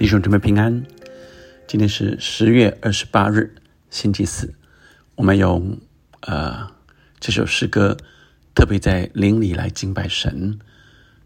弟兄姊妹平安，今天是十月二十八日，星期四。我们用呃这首诗歌，特别在灵里来敬拜神，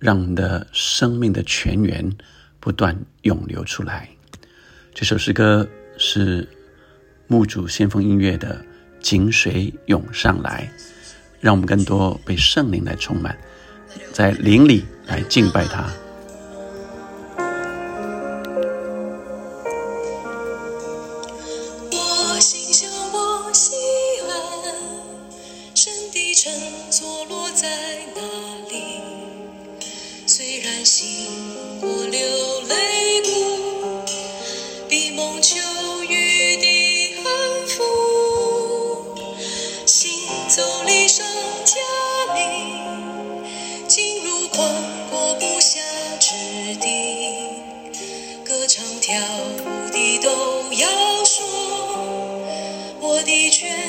让我们的生命的泉源不断涌流出来。这首诗歌是牧主先锋音乐的《井水涌上来》，让我们更多被圣灵来充满，在灵里来敬拜他。人坐落在那里。虽然行过流泪谷比梦秋雨的安抚行走离上家里进入宽阔不下之地歌唱跳舞的都要说我的全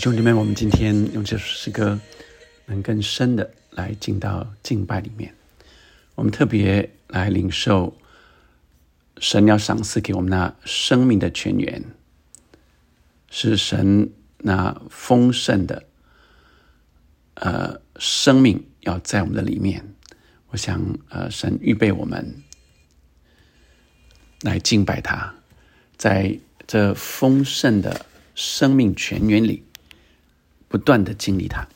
兄弟们，我们今天用这首诗歌，能更深的来进到敬拜里面。我们特别来领受神要赏赐给我们那生命的泉源，是神那丰盛的呃生命要在我们的里面。我想，呃，神预备我们来敬拜他，在这丰盛的生命泉源里。不断的经历它。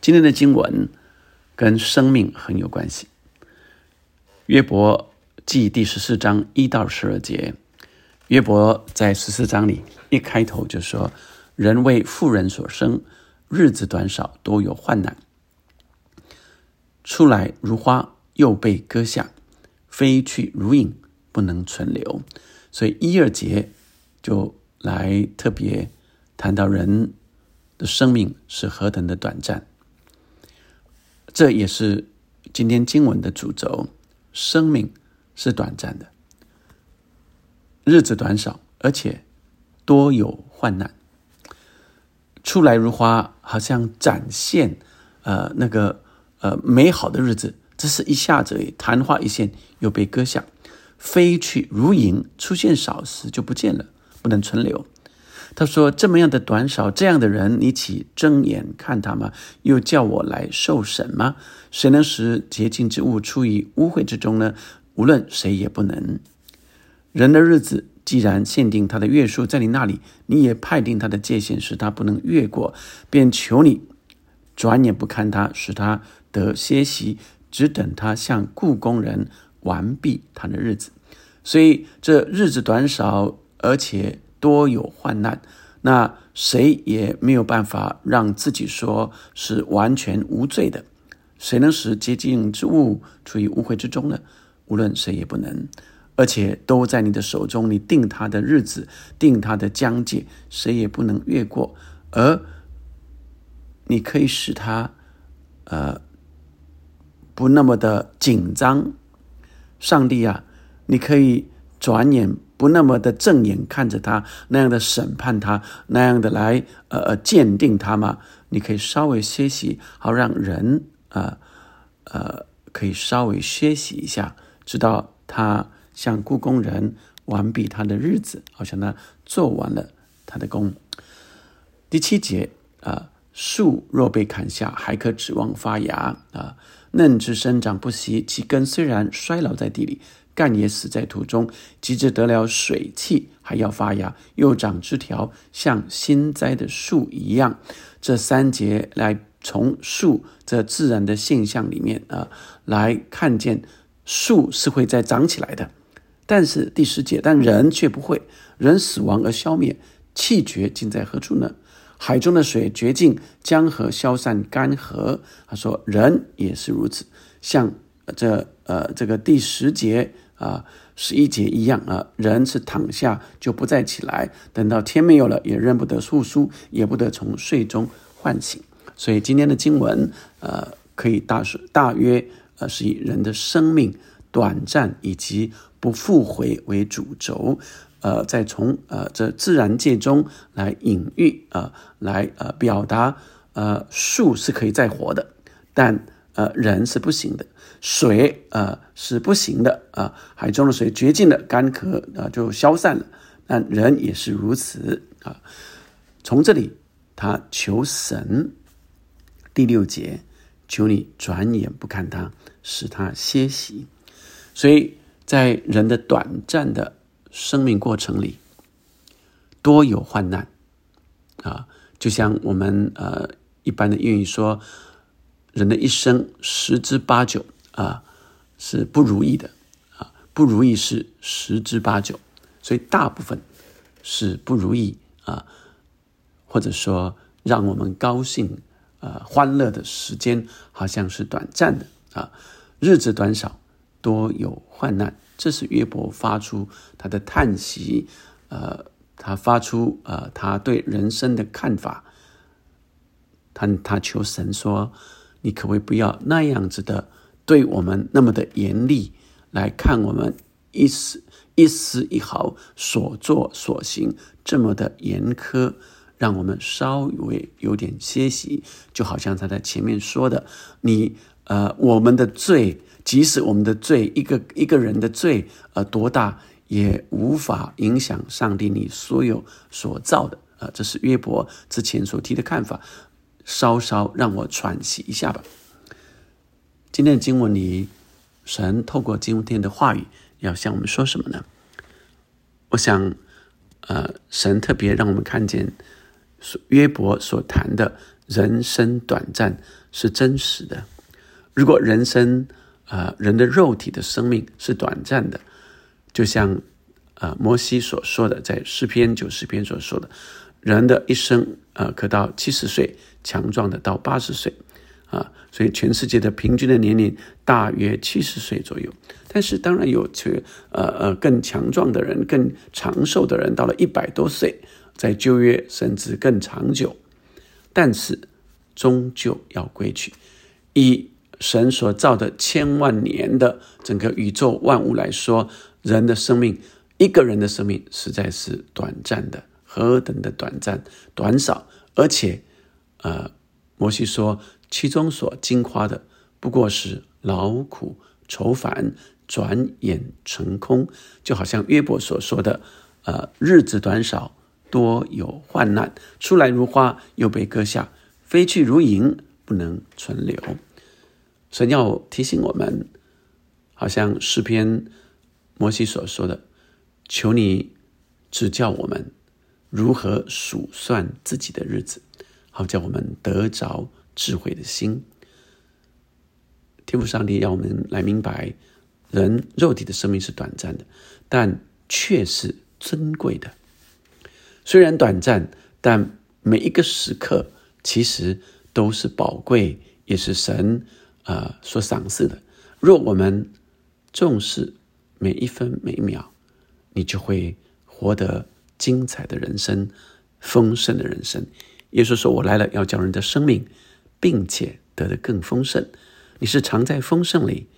今天的经文跟生命很有关系。约伯记第十四章一到十二节，约伯在十四章里一开头就说：“人为富人所生，日子短少，多有患难。出来如花，又被割下；飞去如影，不能存留。”所以一二节就来特别谈到人。的生命是何等的短暂，这也是今天经文的主轴。生命是短暂的，日子短少，而且多有患难。出来如花，好像展现呃那个呃美好的日子，这是一下子昙花一现，又被割下，飞去如影，出现少时就不见了，不能存留。他说：“这么样的短少，这样的人，你岂睁眼看他吗？又叫我来受审吗？谁能使洁净之物出于污秽之中呢？无论谁也不能。人的日子既然限定他的月数在你那里，你也派定他的界限，使他不能越过，便求你转眼不看他，使他得歇息，只等他向故宫人完毕他的日子。所以这日子短少，而且。”多有患难，那谁也没有办法让自己说是完全无罪的。谁能使洁净之物处于污秽之中呢？无论谁也不能，而且都在你的手中。你定他的日子，定他的疆界，谁也不能越过。而你可以使他，呃，不那么的紧张。上帝啊，你可以转眼。不那么的正眼看着他，那样的审判他，那样的来呃呃鉴定他吗？你可以稍微歇息，好让人呃呃可以稍微歇息一下，直到他向故宫人完毕他的日子，好像他做完了他的工。第七节啊，树若被砍下，还可指望发芽啊，嫩枝生长不息，其根虽然衰老在地里。干也死在土中，即至得了水气，还要发芽，又长枝条，像新栽的树一样。这三节来从树这自然的现象里面啊，来看见树是会再长起来的。但是第十节，但人却不会，人死亡而消灭，气绝，尽在何处呢？海中的水绝尽，江河消散干涸。他说，人也是如此，像这呃这个第十节。啊，十一节一样啊，人是躺下就不再起来，等到天没有了，也认不得复苏，也不得从睡中唤醒。所以今天的经文，呃，可以大是大约呃是以人的生命短暂以及不复回为主轴，呃，再从呃这自然界中来隐喻啊，来呃表达呃树是可以再活的，但呃人是不行的。水啊是不行的啊，海中的水绝尽了，干涸啊就消散了。但人也是如此啊。从这里，他求神第六节，求你转眼不看他，使他歇息。所以在人的短暂的生命过程里，多有患难啊，就像我们呃一般的谚语说，人的一生十之八九。啊，是不如意的啊，不如意是十之八九，所以大部分是不如意啊，或者说让我们高兴、呃欢乐的时间，好像是短暂的啊，日子短少，多有患难。这是约伯发出他的叹息，呃，他发出呃他对人生的看法，他他求神说：“你可不可以不要那样子的？”对我们那么的严厉来看，我们一丝一丝一毫所作所行这么的严苛，让我们稍微有点歇息，就好像他在前面说的，你呃，我们的罪，即使我们的罪，一个一个人的罪，呃，多大也无法影响上帝你所有所造的，啊，这是约伯之前所提的看法，稍稍让我喘息一下吧。今天的经文里，神透过今天的话语要向我们说什么呢？我想，呃，神特别让我们看见，约伯所谈的人生短暂是真实的。如果人生，呃，人的肉体的生命是短暂的，就像，呃，摩西所说的，在诗篇九十篇所说的，人的一生，呃，可到七十岁，强壮的到八十岁。啊，所以全世界的平均的年龄大约七十岁左右，但是当然有去呃呃更强壮的人、更长寿的人，到了一百多岁，在旧约甚至更长久，但是终究要归去。以神所造的千万年的整个宇宙万物来说，人的生命，一个人的生命实在是短暂的，何等的短暂、短少，而且，呃，摩西说。其中所惊夸的，不过是劳苦愁烦，转眼成空。就好像约伯所说的：“呃，日子短少，多有患难，出来如花，又被割下；飞去如影，不能存留。”神要提醒我们，好像诗篇摩西所说的：“求你指教我们如何数算自己的日子，好叫我们得着。”智慧的心，天赋上帝要我们来明白，人肉体的生命是短暂的，但却是珍贵的。虽然短暂，但每一个时刻其实都是宝贵，也是神啊所赏赐的。若我们重视每一分每一秒，你就会活得精彩的人生，丰盛的人生。耶稣说：“我来了，要叫人的生命。”并且得的更丰盛，你是藏在丰盛里，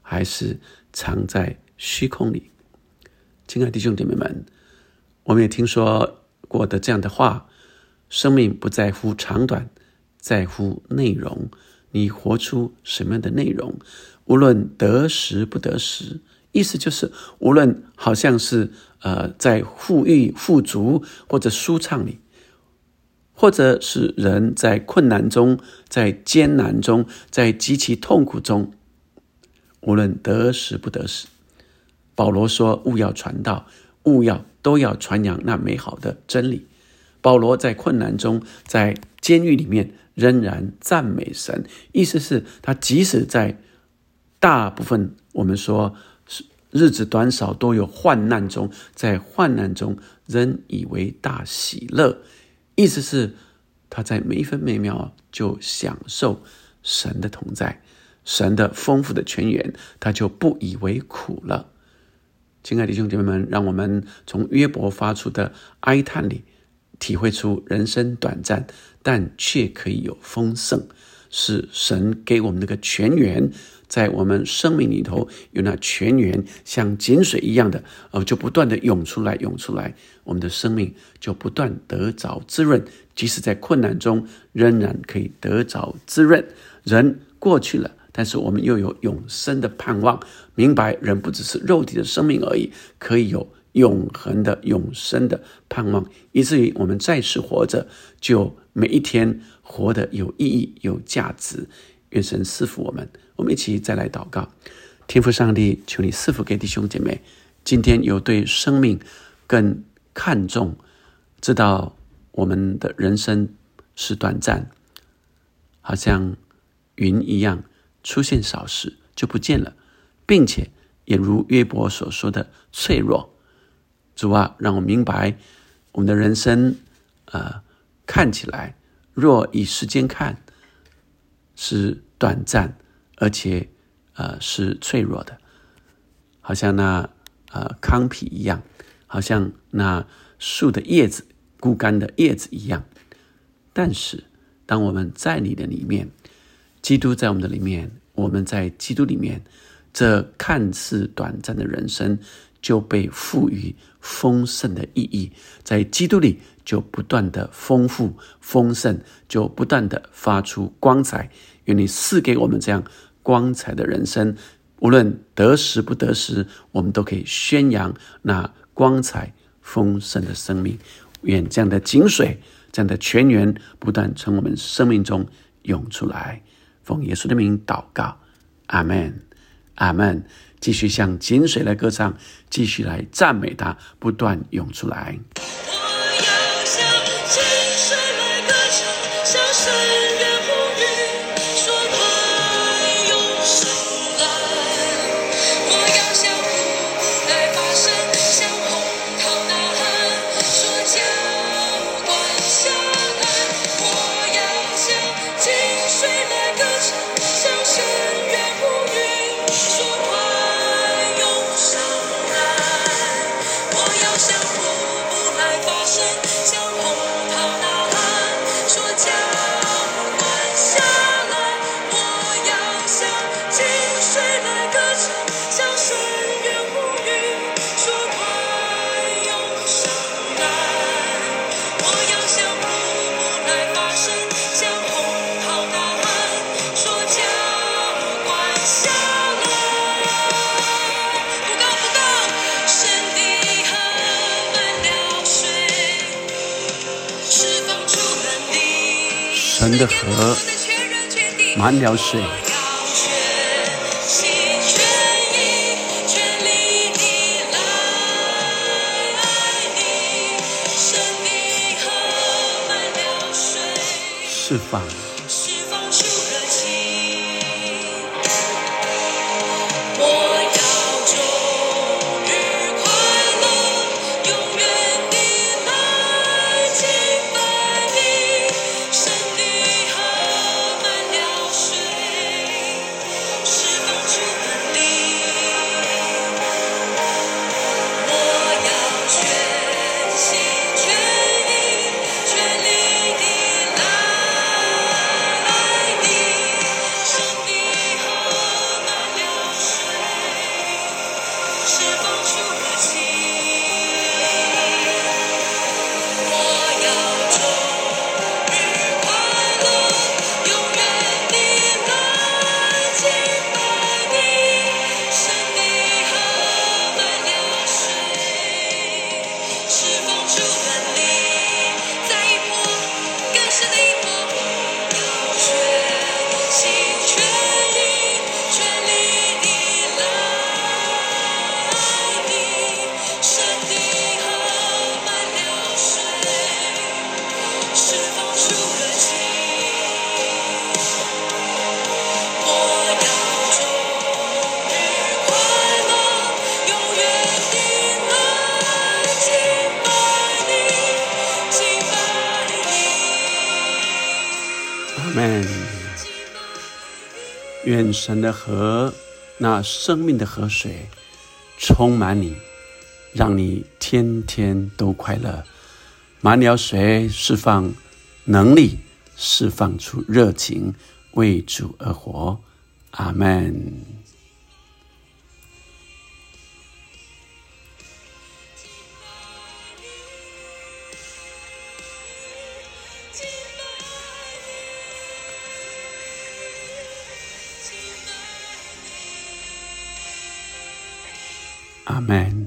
还是藏在虚空里？亲爱的弟兄姐妹们，我们也听说过的这样的话：生命不在乎长短，在乎内容。你活出什么样的内容？无论得时不得时，意思就是，无论好像是呃在富裕富足或者舒畅里。或者是人在困难中，在艰难中，在极其痛苦中，无论得失不得失，保罗说：“勿要传道，勿要都要传扬那美好的真理。”保罗在困难中，在监狱里面仍然赞美神，意思是，他即使在大部分我们说是日子短少都有患难中，在患难中仍以为大喜乐。意思是，他在每一分每秒就享受神的同在，神的丰富的泉源，他就不以为苦了。亲爱的弟兄姐妹们，让我们从约伯发出的哀叹里，体会出人生短暂，但却可以有丰盛，是神给我们那个泉源。在我们生命里头有那泉源，像井水一样的，呃，就不断的涌出来，涌出来，我们的生命就不断得着滋润。即使在困难中，仍然可以得着滋润。人过去了，但是我们又有永生的盼望。明白，人不只是肉体的生命而已，可以有永恒的永生的盼望，以至于我们再次活着，就每一天活得有意义、有价值。愿神赐福我们。我们一起再来祷告，天父上帝，求你赐福给弟兄姐妹。今天有对生命更看重，知道我们的人生是短暂，好像云一样出现少时就不见了，并且也如约伯所说的脆弱。主啊，让我明白我们的人生，呃，看起来若以时间看是短暂。而且，呃，是脆弱的，好像那呃糠皮一样，好像那树的叶子枯干的叶子一样。但是，当我们在你的里面，基督在我们的里面，我们在基督里面，这看似短暂的人生，就被赋予丰盛的意义，在基督里就不断的丰富丰盛，就不断的发出光彩。愿你赐给我们这样光彩的人生，无论得时不得时，我们都可以宣扬那光彩丰盛的生命。愿这样的井水，这样的泉源，不断从我们生命中涌出来。奉耶稣的名祷告，阿门，阿门。继续向井水来歌唱，继续来赞美他，不断涌出来。的河满了水，释放。神的河，那生命的河水，充满你，让你天天都快乐。满了水，释放能力，释放出热情，为主而活。阿门。Amen.